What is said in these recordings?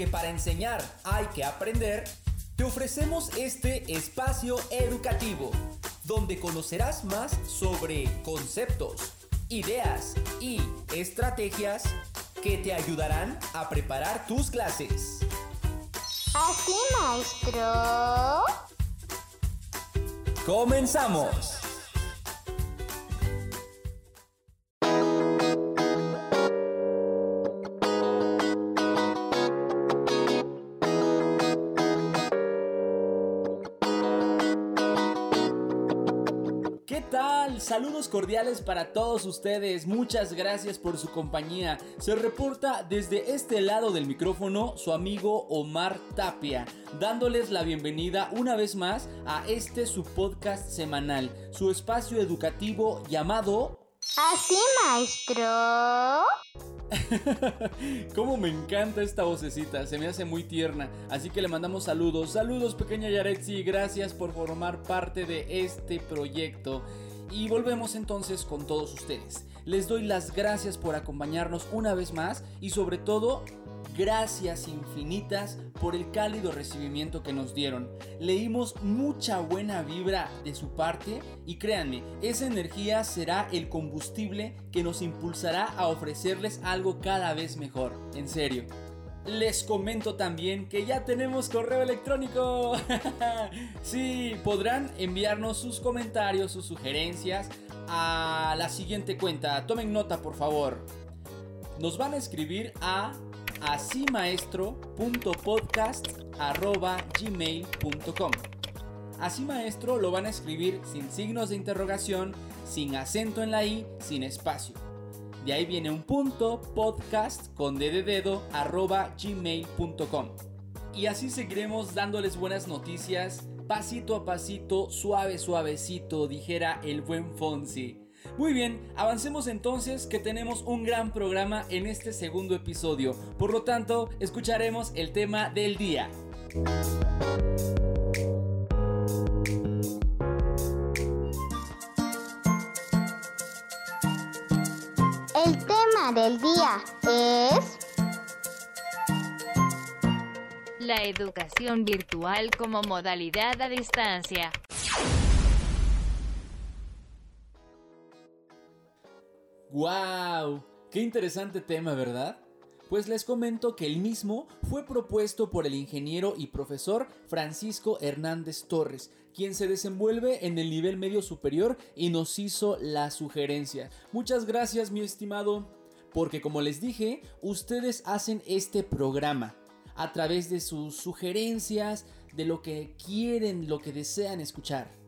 porque para enseñar hay que aprender, te ofrecemos este espacio educativo, donde conocerás más sobre conceptos, ideas y estrategias que te ayudarán a preparar tus clases. Así, maestro. ¡Comenzamos! Saludos cordiales para todos ustedes. Muchas gracias por su compañía. Se reporta desde este lado del micrófono su amigo Omar Tapia, dándoles la bienvenida una vez más a este su podcast semanal, su espacio educativo llamado Así, maestro. Cómo me encanta esta vocecita, se me hace muy tierna. Así que le mandamos saludos. Saludos, pequeña Yaretsi. Gracias por formar parte de este proyecto. Y volvemos entonces con todos ustedes. Les doy las gracias por acompañarnos una vez más y sobre todo gracias infinitas por el cálido recibimiento que nos dieron. Leímos mucha buena vibra de su parte y créanme, esa energía será el combustible que nos impulsará a ofrecerles algo cada vez mejor. En serio. Les comento también que ya tenemos correo electrónico. sí, podrán enviarnos sus comentarios, sus sugerencias a la siguiente cuenta. Tomen nota, por favor. Nos van a escribir a asimaestro.podcast.gmail.com Así maestro lo van a escribir sin signos de interrogación, sin acento en la i, sin espacio. De ahí viene un punto, podcast con dedo, arroba gmail.com. Y así seguiremos dándoles buenas noticias, pasito a pasito, suave suavecito, dijera el buen Fonsi. Muy bien, avancemos entonces que tenemos un gran programa en este segundo episodio. Por lo tanto, escucharemos el tema del día. Tema del día es La educación virtual como modalidad a distancia. ¡Wow! ¡Qué interesante tema, ¿verdad? Pues les comento que el mismo fue propuesto por el ingeniero y profesor Francisco Hernández Torres, quien se desenvuelve en el nivel medio superior y nos hizo la sugerencia. Muchas gracias, mi estimado, porque como les dije, ustedes hacen este programa a través de sus sugerencias, de lo que quieren, lo que desean escuchar.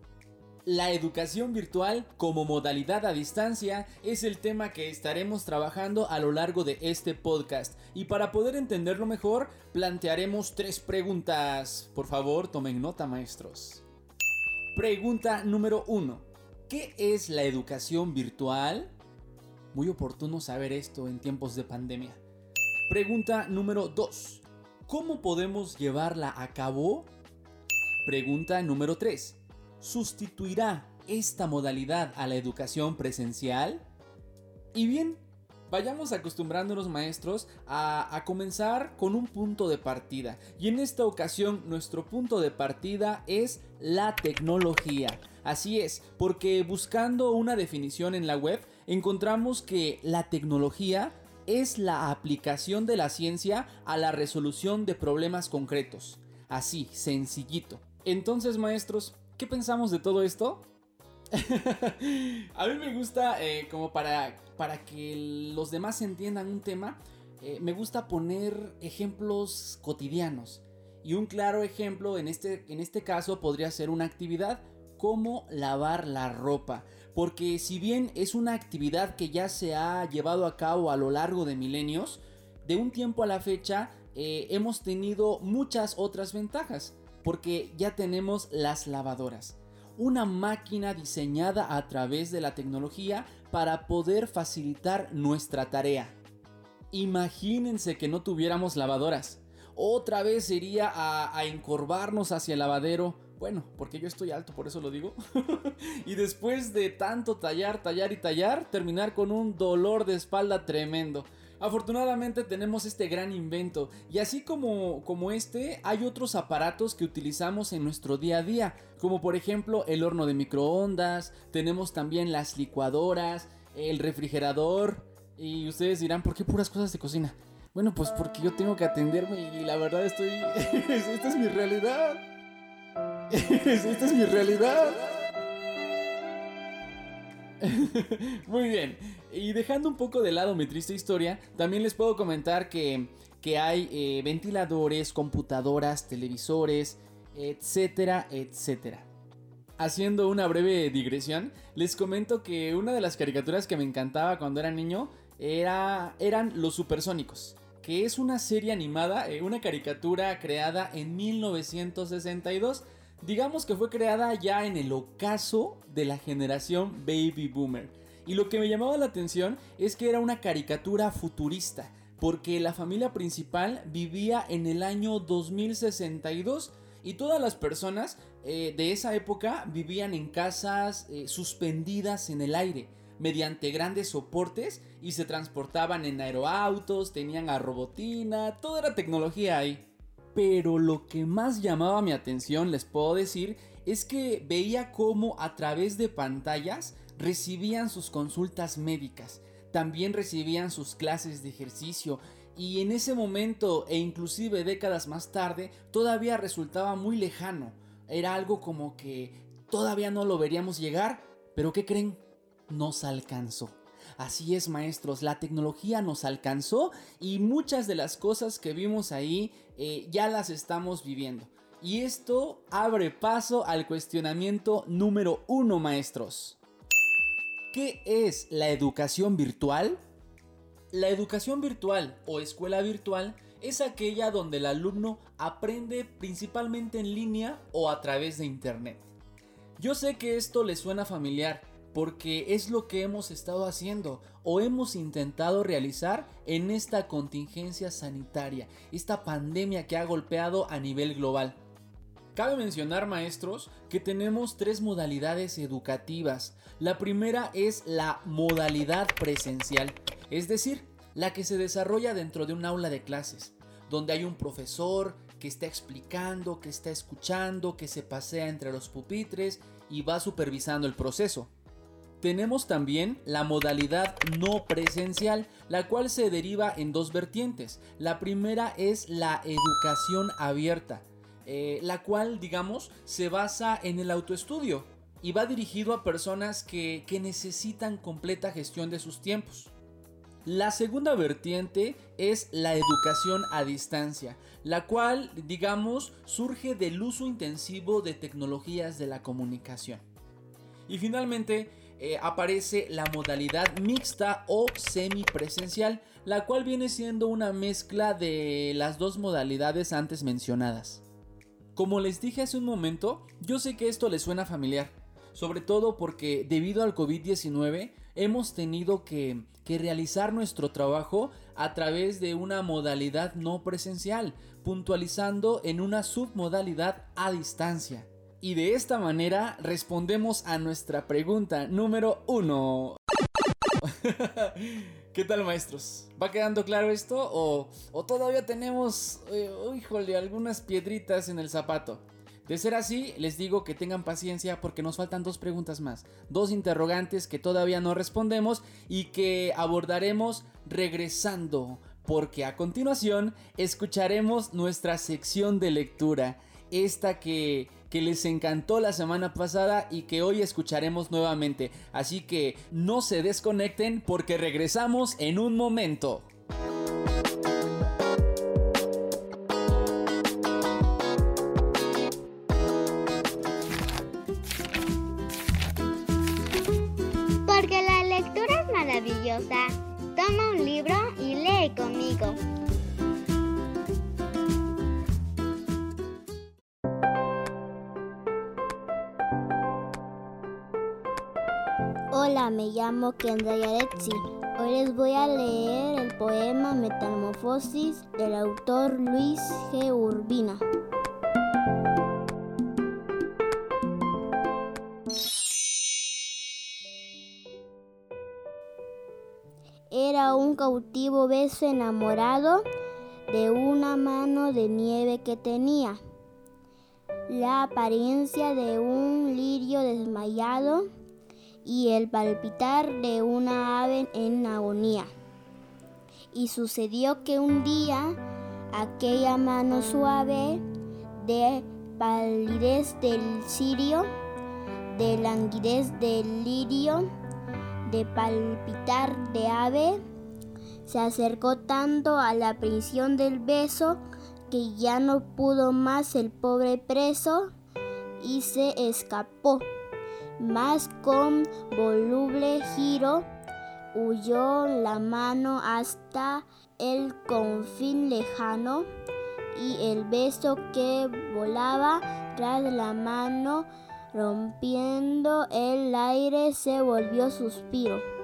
La educación virtual como modalidad a distancia es el tema que estaremos trabajando a lo largo de este podcast y para poder entenderlo mejor plantearemos tres preguntas. Por favor, tomen nota maestros. Pregunta número uno. ¿Qué es la educación virtual? Muy oportuno saber esto en tiempos de pandemia. Pregunta número 2. ¿Cómo podemos llevarla a cabo? Pregunta número 3. ¿Sustituirá esta modalidad a la educación presencial? Y bien, vayamos acostumbrándonos maestros a, a, comenzar con un punto de partida. Y en esta ocasión nuestro punto de partida es la tecnología. Así es, porque buscando una definición en la web encontramos que la tecnología es la aplicación de la ciencia a la resolución de problemas concretos. Así, sencillito. Entonces maestros, ¿Qué pensamos de todo esto? a mí me gusta, eh, como para, para que los demás entiendan un tema, eh, me gusta poner ejemplos cotidianos. Y un claro ejemplo en este, en este caso podría ser una actividad como lavar la ropa. Porque si bien es una actividad que ya se ha llevado a cabo a lo largo de milenios, de un tiempo a la fecha eh, hemos tenido muchas otras ventajas porque ya tenemos las lavadoras. Una máquina diseñada a través de la tecnología para poder facilitar nuestra tarea. Imagínense que no tuviéramos lavadoras. Otra vez sería a, a encorvarnos hacia el lavadero. Bueno, porque yo estoy alto, por eso lo digo. y después de tanto tallar, tallar y tallar, terminar con un dolor de espalda tremendo. Afortunadamente tenemos este gran invento y así como, como este hay otros aparatos que utilizamos en nuestro día a día, como por ejemplo el horno de microondas, tenemos también las licuadoras, el refrigerador y ustedes dirán, ¿por qué puras cosas de cocina? Bueno, pues porque yo tengo que atenderme y la verdad estoy... Esta es mi realidad. Esta es mi realidad. Muy bien. Y dejando un poco de lado mi triste historia, también les puedo comentar que, hay eh, ventiladores, computadoras, televisores, etcétera, etcétera. Haciendo una breve digresión, les comento que una de las caricaturas que me encantaba cuando era niño era, eran Los Supersónicos que es una serie animada, eh, una caricatura creada en 1962. Digamos que fue creada ya en el ocaso de la generación baby boomer. Y lo que me llamaba la atención es que era una caricatura futurista, porque la familia principal vivía en el año 2062 y todas las personas eh, de esa época vivían en casas eh, suspendidas en el aire mediante grandes soportes y se transportaban en aeroautos, tenían a robotina, toda era tecnología ahí. Pero lo que más llamaba mi atención, les puedo decir, es que veía cómo a través de pantallas recibían sus consultas médicas, también recibían sus clases de ejercicio y en ese momento e inclusive décadas más tarde todavía resultaba muy lejano. Era algo como que todavía no lo veríamos llegar, pero ¿qué creen? nos alcanzó. Así es, maestros, la tecnología nos alcanzó y muchas de las cosas que vimos ahí eh, ya las estamos viviendo. Y esto abre paso al cuestionamiento número uno, maestros. ¿Qué es la educación virtual? La educación virtual o escuela virtual es aquella donde el alumno aprende principalmente en línea o a través de internet. Yo sé que esto le suena familiar, porque es lo que hemos estado haciendo o hemos intentado realizar en esta contingencia sanitaria, esta pandemia que ha golpeado a nivel global. Cabe mencionar, maestros, que tenemos tres modalidades educativas. La primera es la modalidad presencial, es decir, la que se desarrolla dentro de un aula de clases, donde hay un profesor que está explicando, que está escuchando, que se pasea entre los pupitres y va supervisando el proceso. Tenemos también la modalidad no presencial, la cual se deriva en dos vertientes. La primera es la educación abierta, eh, la cual, digamos, se basa en el autoestudio y va dirigido a personas que, que necesitan completa gestión de sus tiempos. La segunda vertiente es la educación a distancia, la cual, digamos, surge del uso intensivo de tecnologías de la comunicación. Y finalmente, eh, aparece la modalidad mixta o semipresencial, la cual viene siendo una mezcla de las dos modalidades antes mencionadas. Como les dije hace un momento, yo sé que esto les suena familiar, sobre todo porque debido al COVID-19 hemos tenido que, que, realizar nuestro trabajo a través de una modalidad no presencial, puntualizando en una submodalidad a distancia. Y de esta manera respondemos a nuestra pregunta número uno. ¿Qué tal maestros? ¿Va quedando claro esto o, todavía tenemos, eh, híjole, algunas piedritas en el zapato? De ser así, les digo que tengan paciencia porque nos faltan dos preguntas más, dos interrogantes que todavía no respondemos y que abordaremos regresando, porque a continuación escucharemos nuestra sección de lectura, esta que que les encantó la semana pasada y que hoy escucharemos nuevamente. Así que no se desconecten porque regresamos en un momento. Llamo. Hoy les voy a leer el poema Metamorfosis del autor Luis G. Urbina. Era un cautivo beso enamorado de una mano de nieve que tenía la apariencia de un lirio desmayado y el palpitar de una ave en agonía. Y sucedió que un día aquella mano suave de palidez del cirio, de languidez del lirio, de palpitar de ave, se acercó tanto a la prisión del beso que ya no pudo más el pobre preso y se escapó. Mas con voluble giro huyó la mano hasta el confín lejano y el beso que volaba tras la mano rompiendo el aire se volvió suspiro.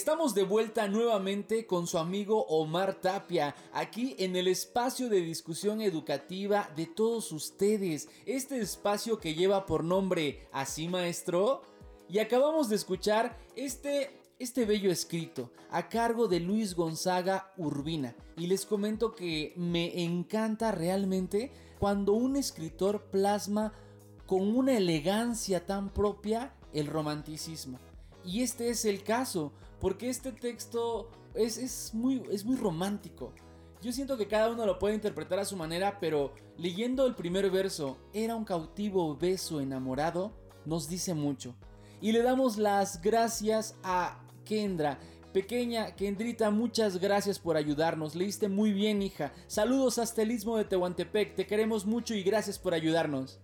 Estamos de vuelta nuevamente con su amigo Omar Tapia, aquí en el espacio de discusión educativa de todos ustedes, este espacio que lleva por nombre Así Maestro. Y acabamos de escuchar este, este bello escrito a cargo de Luis Gonzaga Urbina. Y les comento que me encanta realmente cuando un escritor plasma con una elegancia tan propia el romanticismo. Y este es el caso, porque este texto es, muy, es muy romántico. Yo siento que cada uno lo puede interpretar a su manera, pero leyendo el primer verso, era un cautivo beso enamorado, nos dice mucho. Y le damos las gracias a Kendra. Pequeña Kendrita, muchas gracias por ayudarnos. Leíste muy bien, hija. Saludos hasta el istmo de Tehuantepec. Te queremos mucho y gracias por ayudarnos.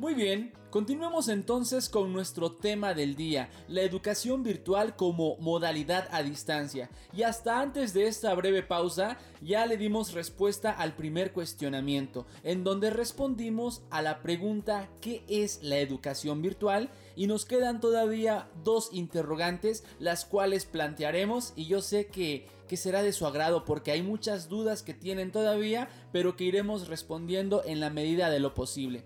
Muy bien, continuemos entonces con nuestro tema del día, la educación virtual como modalidad a distancia. Y hasta antes de esta breve pausa, ya le dimos respuesta al primer cuestionamiento, en donde respondimos a la pregunta ¿qué es la educación virtual? Y nos quedan todavía dos interrogantes, las cuales plantearemos y yo sé que que será de su agrado porque hay muchas dudas que tienen todavía, pero que iremos respondiendo en la medida de lo posible.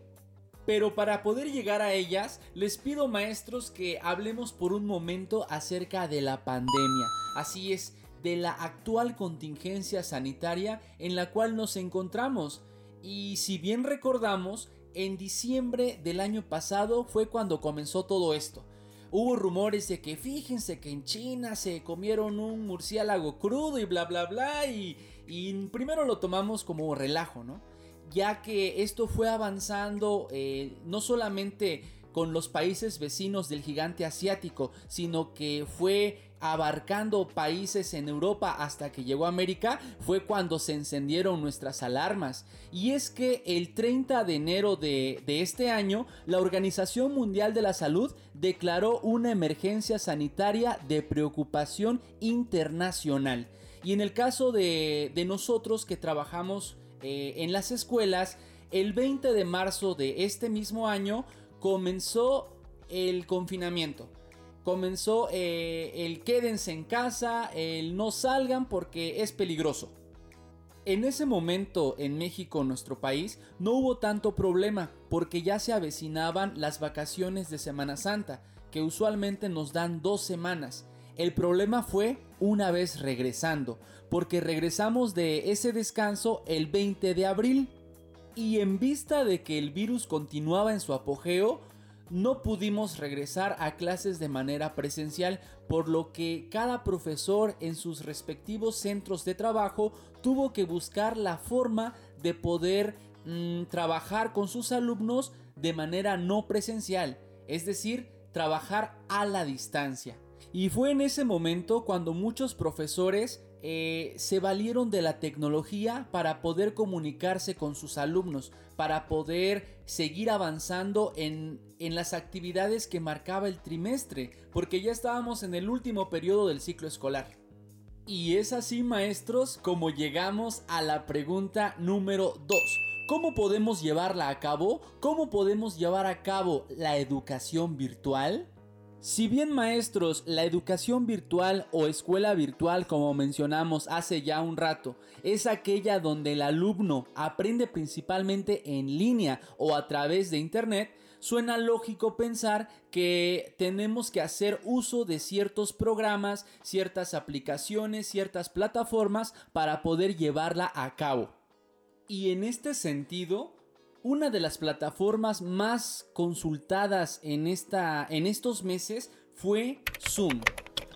Pero para poder llegar a ellas, les pido maestros que hablemos por un momento acerca de la pandemia. Así es, de la actual contingencia sanitaria en la cual nos encontramos. Y si bien recordamos, en diciembre del año pasado fue cuando comenzó todo esto. Hubo rumores de que fíjense que en China se comieron un murciélago crudo y bla bla bla y, y primero lo tomamos como relajo, ¿no? Ya que esto fue avanzando eh, no solamente con los países vecinos del gigante asiático, sino que fue abarcando países en Europa hasta que llegó a América, fue cuando se encendieron nuestras alarmas. Y es que el 30 de enero de, este año, la Organización Mundial de la Salud declaró una emergencia sanitaria de preocupación internacional. Y en el caso de, de nosotros que trabajamos eh, en las escuelas, el 20 de marzo de este mismo año comenzó el confinamiento. Comenzó eh, el quédense en casa, el no salgan porque es peligroso. En ese momento en México, nuestro país, no hubo tanto problema porque ya se avecinaban las vacaciones de Semana Santa, que usualmente nos dan dos semanas. El problema fue una vez regresando, porque regresamos de ese descanso el 20 de abril. Y en vista de que el virus continuaba en su apogeo, no pudimos regresar a clases de manera presencial, por lo que cada profesor en sus respectivos centros de trabajo tuvo que buscar la forma de poder mm, trabajar con sus alumnos de manera no presencial, es decir, trabajar a la distancia. Y fue en ese momento cuando muchos profesores eh, se valieron de la tecnología para poder comunicarse con sus alumnos, para poder seguir avanzando en, en las actividades que marcaba el trimestre, porque ya estábamos en el último periodo del ciclo escolar. Y es así, maestros, como llegamos a la pregunta número 2. ¿Cómo podemos llevarla a cabo? ¿Cómo podemos llevar a cabo la educación virtual? Si bien maestros, la educación virtual o escuela virtual como mencionamos hace ya un rato, es aquella donde el alumno aprende principalmente en línea o a través de internet, suena lógico pensar que tenemos que hacer uso de ciertos programas, ciertas aplicaciones, ciertas plataformas para poder llevarla a cabo. Y en este sentido, una de las plataformas más consultadas en, esta, en estos meses fue Zoom,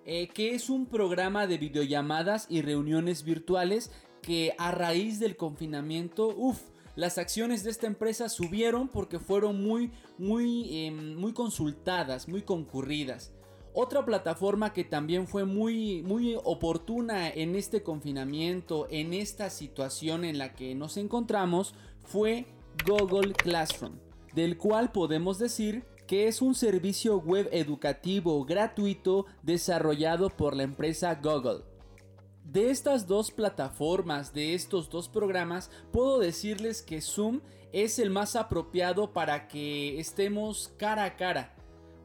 eh, que es un programa de videollamadas y reuniones virtuales que a raíz del confinamiento, uff, las acciones de esta empresa subieron porque fueron muy, muy, em, muy consultadas, muy concurridas. Otra plataforma que también fue muy, muy oportuna en este confinamiento, en esta situación en la que nos encontramos, fue Google Classroom, del cual podemos decir que es un servicio web educativo gratuito desarrollado por la empresa Google. De estas dos plataformas, de estos dos programas, puedo decirles que Zoom es el más apropiado para que estemos cara a cara,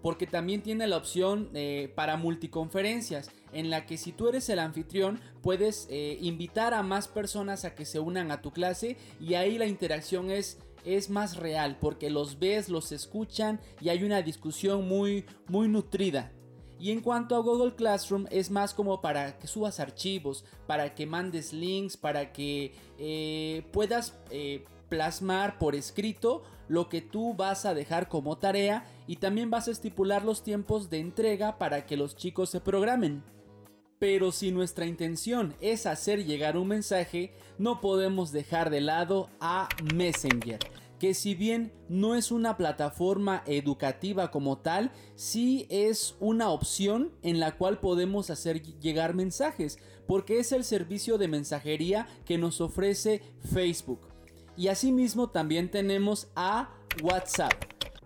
porque también tiene la opción eh, para multiconferencias, en la que si tú eres el anfitrión puedes eh, invitar a más personas a que se unan a tu clase y ahí la interacción es es más real porque los ves, los escuchan y hay una discusión muy, muy nutrida. Y en cuanto a Google Classroom es más como para que subas archivos, para que mandes links, para que eh, puedas eh, plasmar por escrito lo que tú vas a dejar como tarea y también vas a estipular los tiempos de entrega para que los chicos se programen. Pero si nuestra intención es hacer llegar un mensaje, no podemos dejar de lado a Messenger que si bien no es una plataforma educativa como tal, sí es una opción en la cual podemos hacer llegar mensajes, porque es el servicio de mensajería que nos ofrece Facebook. Y asimismo también tenemos a WhatsApp,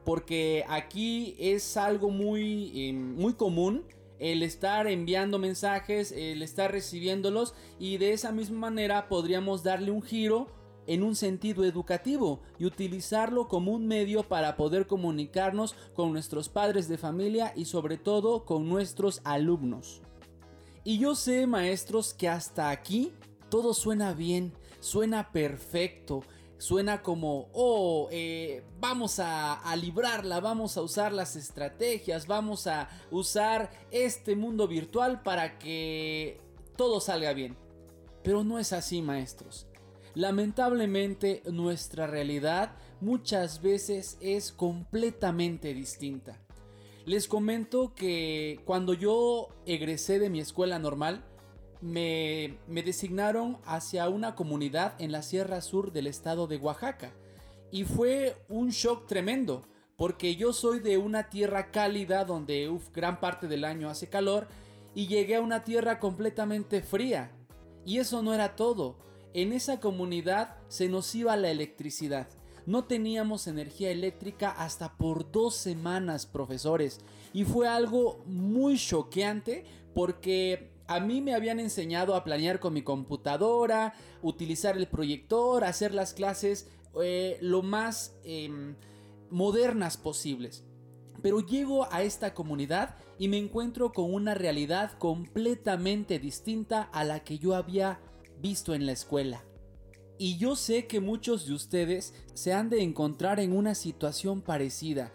porque aquí es algo muy, em, muy común el estar enviando mensajes, el estar recibiéndolos y de esa misma manera podríamos darle un giro en un sentido educativo y utilizarlo como un medio para poder comunicarnos con nuestros padres de familia y sobre todo con nuestros alumnos. Y yo sé, maestros, que hasta aquí todo suena bien, suena perfecto, suena como, oh, eh, vamos a, a, librarla, vamos a usar las estrategias, vamos a usar este mundo virtual para que todo salga bien. Pero no es así, maestros. Lamentablemente nuestra realidad muchas veces es completamente distinta. Les comento que cuando yo egresé de mi escuela normal, me, designaron hacia una comunidad en la Sierra Sur del estado de Oaxaca. Y fue un shock tremendo, porque yo soy de una tierra cálida donde gran parte del año hace calor, y llegué a una tierra completamente fría. Y eso no era todo. En esa comunidad se nos iba la electricidad. No teníamos energía eléctrica hasta por dos semanas, profesores. Y fue algo muy choqueante porque a mí me habían enseñado a planear con mi computadora, utilizar el proyector, hacer las clases eh, lo más em, modernas posibles. Pero llego a esta comunidad y me encuentro con una realidad completamente distinta a la que yo había visto en la escuela. Y yo sé que muchos de ustedes se han de encontrar en una situación parecida.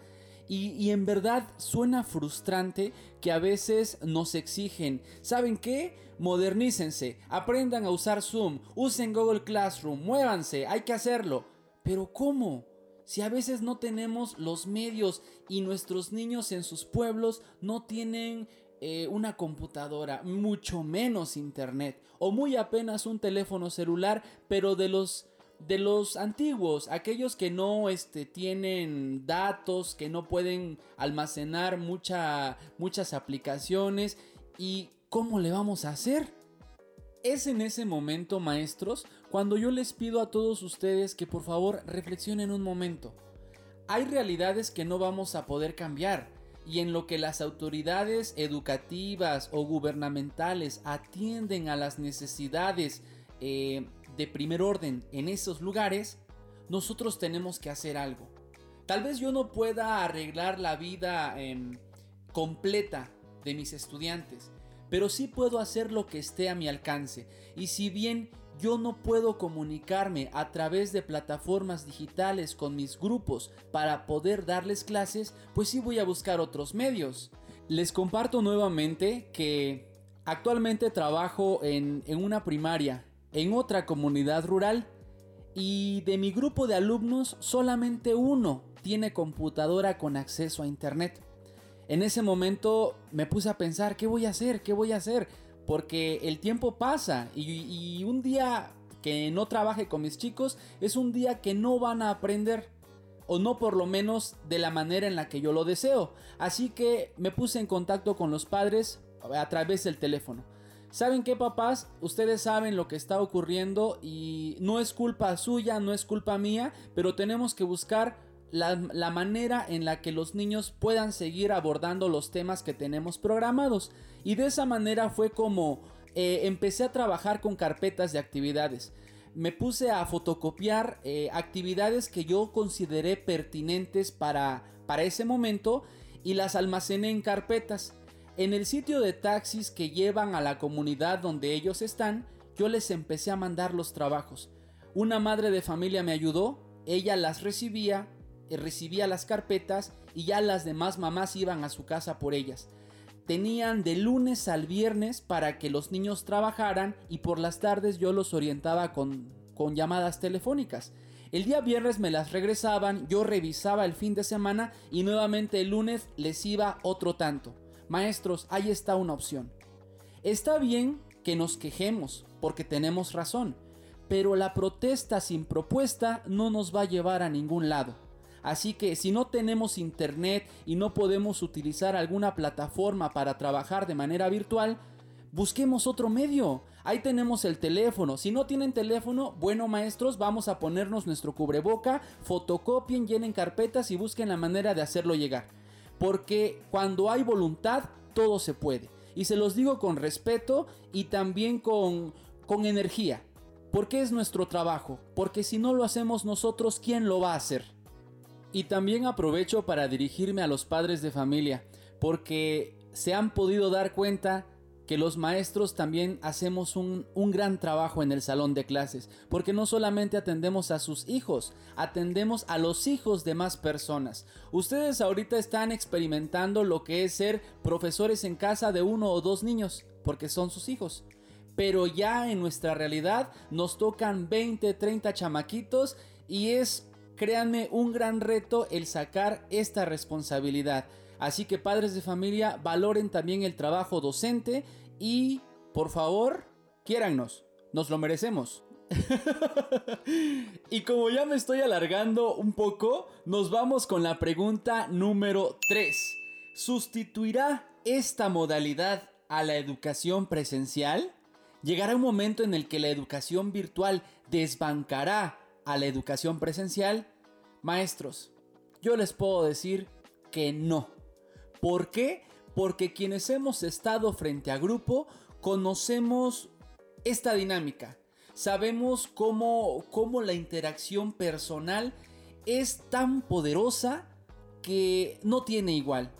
Y, en verdad suena frustrante que a veces nos exigen, ¿saben qué? Modernícense, aprendan a usar Zoom, usen Google Classroom, muévanse, hay que hacerlo. Pero ¿cómo? Si a veces no tenemos los medios y nuestros niños en sus pueblos no tienen eh, una computadora, mucho menos internet, o muy apenas un teléfono celular, pero de los de los antiguos, aquellos que no este, tienen datos, que no pueden almacenar mucha, muchas aplicaciones y cómo le vamos a hacer. Es en ese momento, maestros, cuando yo les pido a todos ustedes que por favor reflexionen un momento. Hay realidades que no vamos a poder cambiar y en lo que las autoridades educativas o gubernamentales atienden a las necesidades eh, de primer orden en esos lugares, nosotros tenemos que hacer algo. Tal vez yo no pueda arreglar la vida em, completa de mis estudiantes, pero sí puedo hacer lo que esté a mi alcance. Y si bien yo no puedo comunicarme a través de plataformas digitales con mis grupos para poder darles clases, pues sí voy a buscar otros medios. Les comparto nuevamente que actualmente trabajo en, en una primaria, en otra comunidad rural, y de mi grupo de alumnos solamente uno tiene computadora con acceso a internet. En ese momento me puse a pensar, ¿qué voy a hacer? ¿Qué voy a hacer? Porque el tiempo pasa y, un día que no trabaje con mis chicos es un día que no van a aprender o no por lo menos de la manera en la que yo lo deseo. Así que me puse en contacto con los padres a través del teléfono. ¿Saben qué papás? Ustedes saben lo que está ocurriendo y no es culpa suya, no es culpa mía, pero tenemos que buscar la, manera en la que los niños puedan seguir abordando los temas que tenemos programados. Y de esa manera fue como eh, empecé a trabajar con carpetas de actividades. Me puse a fotocopiar eh, actividades que yo consideré pertinentes para, para ese momento y las almacené en carpetas. En el sitio de taxis que llevan a la comunidad donde ellos están, yo les empecé a mandar los trabajos. Una madre de familia me ayudó, ella las recibía, eh, recibía las carpetas y ya las demás mamás iban a su casa por ellas. Tenían de lunes al viernes para que los niños trabajaran y por las tardes yo los orientaba con, con llamadas telefónicas. El día viernes me las regresaban, yo revisaba el fin de semana y nuevamente el lunes les iba otro tanto. Maestros, ahí está una opción. Está bien que nos quejemos porque tenemos razón, pero la protesta sin propuesta no nos va a llevar a ningún lado. Así que si no tenemos internet y no podemos utilizar alguna plataforma para trabajar de manera virtual, busquemos otro medio. Ahí tenemos el teléfono. Si no tienen teléfono, bueno maestros, vamos a ponernos nuestro cubreboca, fotocopien, llenen carpetas y busquen la manera de hacerlo llegar. Porque cuando hay voluntad, todo se puede. Y se los digo con respeto y también con, con energía. Porque es nuestro trabajo. Porque si no lo hacemos nosotros, ¿quién lo va a hacer? Y también aprovecho para dirigirme a los padres de familia. Porque se han podido dar cuenta que los maestros también hacemos un, gran trabajo en el salón de clases, porque no solamente atendemos a sus hijos, atendemos a los hijos de más personas. Ustedes ahorita están experimentando lo que es ser profesores en casa de uno o dos niños, porque son sus hijos. Pero ya en nuestra realidad nos tocan 20, 30 chamaquitos y es, créanme, un gran reto el sacar esta responsabilidad. Así que padres de familia, valoren también el trabajo docente y, por favor, quiérannos. Nos lo merecemos. y como ya me estoy alargando un poco, nos vamos con la pregunta número 3. ¿Sustituirá esta modalidad a la educación presencial? ¿Llegará un momento en el que la educación virtual desbancará a la educación presencial? Maestros, yo les puedo decir que no. ¿Por qué? Porque quienes hemos estado frente a grupo conocemos esta dinámica. Sabemos cómo, cómo la interacción personal es tan poderosa que no tiene igual.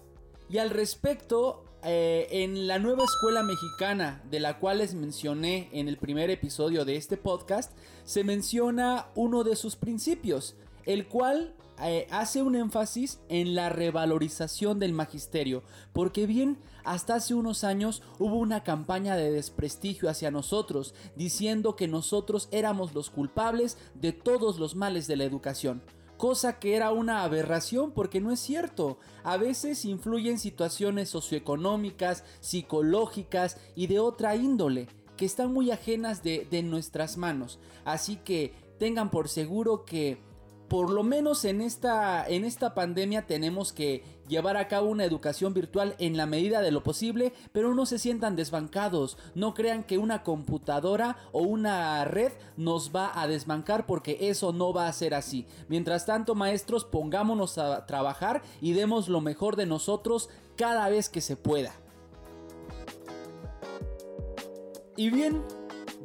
Y al respecto, eh, en la nueva escuela mexicana de la cual les mencioné en el primer episodio de este podcast, se menciona uno de sus principios, el cual eh, hace un énfasis en la revalorización del magisterio, porque bien, hasta hace unos años hubo una campaña de desprestigio hacia nosotros, diciendo que nosotros éramos los culpables de todos los males de la educación cosa que era una aberración porque no es cierto. A veces influyen situaciones socioeconómicas, psicológicas y de otra índole que están muy ajenas de, de nuestras manos. Así que tengan por seguro que por lo menos en esta, en esta pandemia tenemos que llevar a cabo una educación virtual en la medida de lo posible, pero no se sientan desbancados, no crean que una computadora o una red nos va a desbancar porque eso no va a ser así. Mientras tanto, maestros, pongámonos a trabajar y demos lo mejor de nosotros cada vez que se pueda. Y bien,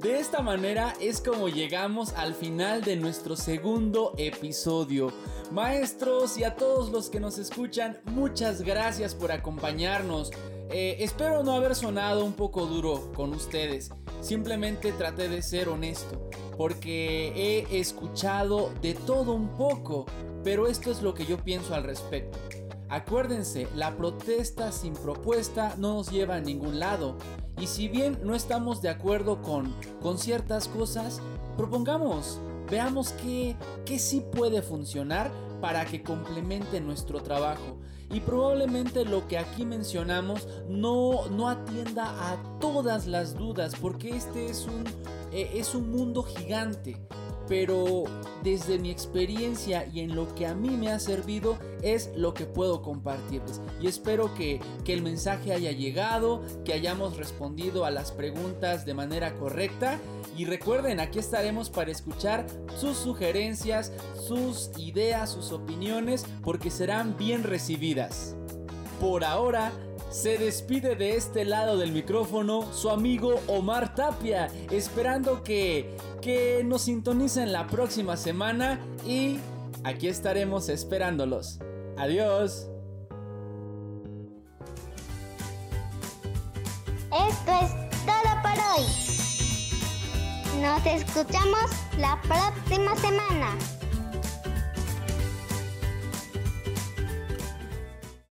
de esta manera es como llegamos al final de nuestro segundo episodio. Maestros y a todos los que nos escuchan, muchas gracias por acompañarnos. Eh, espero no haber sonado un poco duro con ustedes. Simplemente traté de ser honesto, porque he escuchado de todo un poco, pero esto es lo que yo pienso al respecto. Acuérdense, la protesta sin propuesta no nos lleva a ningún lado. Y si bien no estamos de acuerdo con, con ciertas cosas, propongamos, veamos qué, qué sí puede funcionar para que complemente nuestro trabajo. Y probablemente lo que aquí mencionamos no, no atienda a todas las dudas, porque este es un, eh, es un mundo gigante pero desde mi experiencia y en lo que a mí me ha servido es lo que puedo compartirles. Y espero que, que, el mensaje haya llegado, que hayamos respondido a las preguntas de manera correcta. Y recuerden, aquí estaremos para escuchar sus sugerencias, sus ideas, sus opiniones, porque serán bien recibidas. Por ahora, se despide de este lado del micrófono su amigo Omar Tapia, esperando que, que nos sintonicen la próxima semana y aquí estaremos esperándolos. Adiós. Esto es todo por hoy. Nos escuchamos la próxima semana.